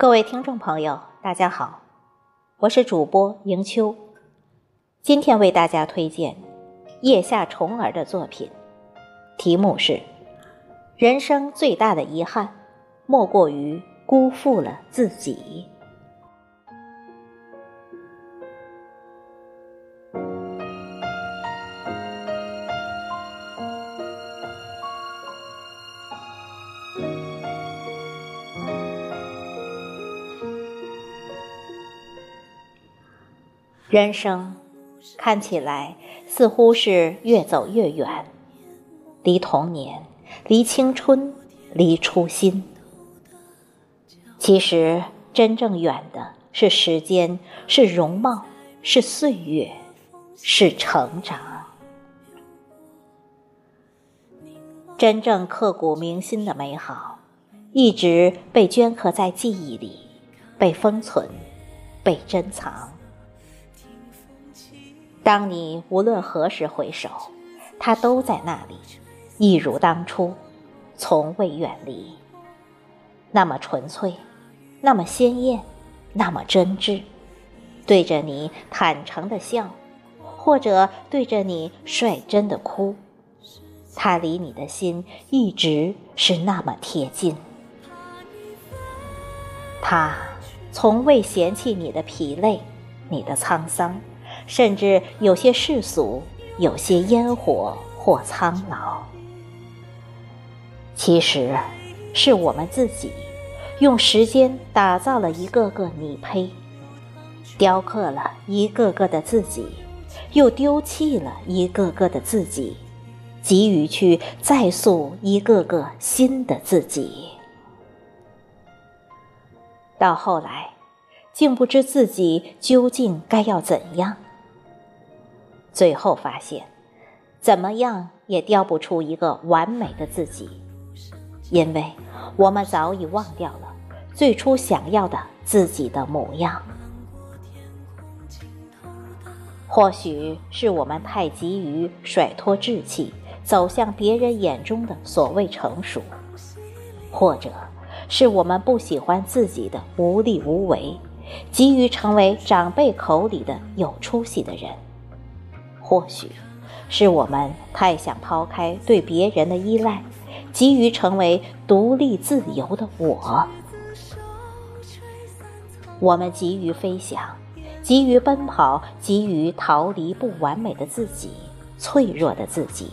各位听众朋友，大家好，我是主播迎秋，今天为大家推荐叶夏虫儿的作品，题目是《人生最大的遗憾，莫过于辜负了自己》。人生看起来似乎是越走越远，离童年，离青春，离初心。其实真正远的是时间，是容貌，是岁月，是成长。真正刻骨铭心的美好，一直被镌刻在记忆里，被封存，被珍藏。当你无论何时回首，它都在那里，一如当初，从未远离。那么纯粹，那么鲜艳，那么真挚，对着你坦诚的笑，或者对着你率真的哭，它离你的心一直是那么贴近。他从未嫌弃你的疲累，你的沧桑。甚至有些世俗，有些烟火或苍老。其实，是我们自己用时间打造了一个个你胚，雕刻了一个个的自己，又丢弃了一个个的自己，急于去再塑一个个新的自己。到后来，竟不知自己究竟该要怎样。最后发现，怎么样也雕不出一个完美的自己，因为我们早已忘掉了最初想要的自己的模样。或许是我们太急于甩脱稚气，走向别人眼中的所谓成熟，或者是我们不喜欢自己的无力无为，急于成为长辈口里的有出息的人。或许，是我们太想抛开对别人的依赖，急于成为独立自由的我。我们急于飞翔，急于奔跑，急于逃离不完美的自己、脆弱的自己，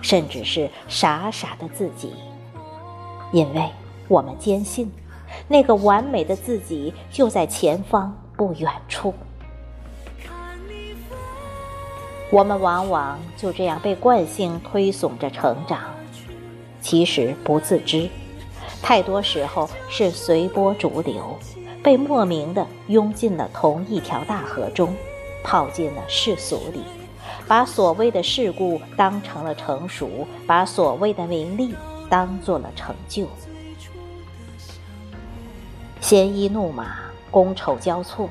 甚至是傻傻的自己，因为我们坚信，那个完美的自己就在前方不远处。我们往往就这样被惯性推送着成长，其实不自知。太多时候是随波逐流，被莫名的拥进了同一条大河中，泡进了世俗里，把所谓的世故当成了成熟，把所谓的名利当做了成就。鲜衣怒马，觥筹交错，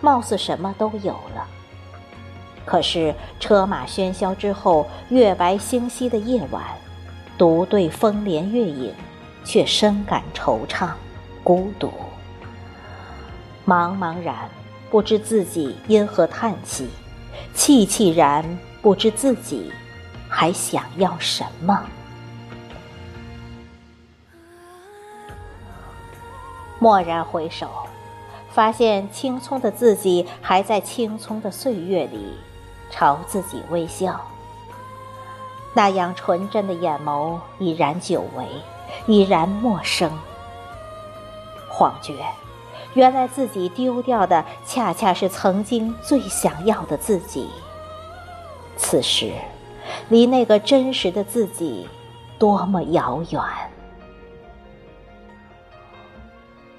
貌似什么都有了。可是车马喧嚣之后，月白星稀的夜晚，独对风帘月影，却深感惆怅、孤独。茫茫然，不知自己因何叹气；戚戚然，不知自己还想要什么。蓦然回首，发现青葱的自己还在青葱的岁月里。朝自己微笑，那样纯真的眼眸已然久违，已然陌生。恍觉，原来自己丢掉的恰恰是曾经最想要的自己。此时，离那个真实的自己多么遥远！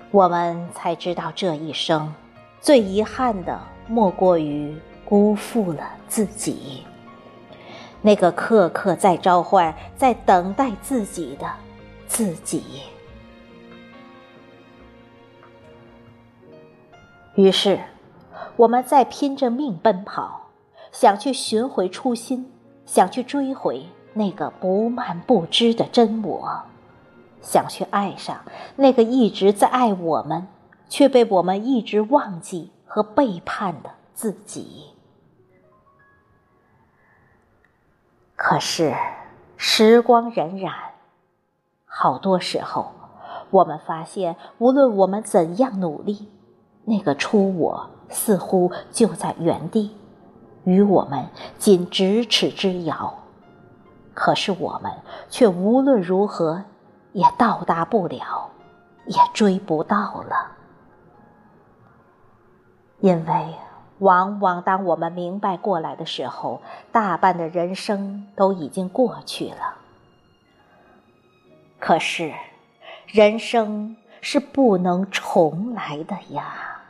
我们才知道，这一生最遗憾的，莫过于……辜负了自己，那个刻刻在召唤、在等待自己的自己。于是，我们在拼着命奔跑，想去寻回初心，想去追回那个不蔓不枝的真我，想去爱上那个一直在爱我们却被我们一直忘记和背叛的自己。可是，时光荏苒，好多时候，我们发现，无论我们怎样努力，那个初我似乎就在原地，与我们仅咫尺之遥。可是，我们却无论如何也到达不了，也追不到了，因为。往往当我们明白过来的时候，大半的人生都已经过去了。可是，人生是不能重来的呀。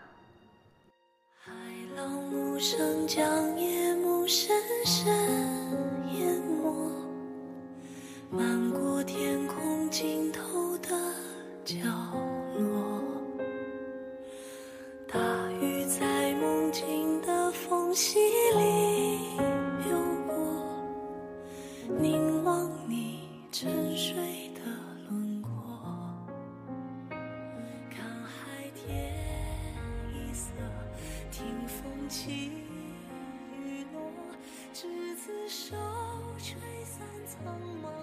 海浪无声将夜幕深深淹没，漫过天空尽头的角凝望你沉睡的轮廓，看海天一色，听风起雨落，执子手，吹散苍茫。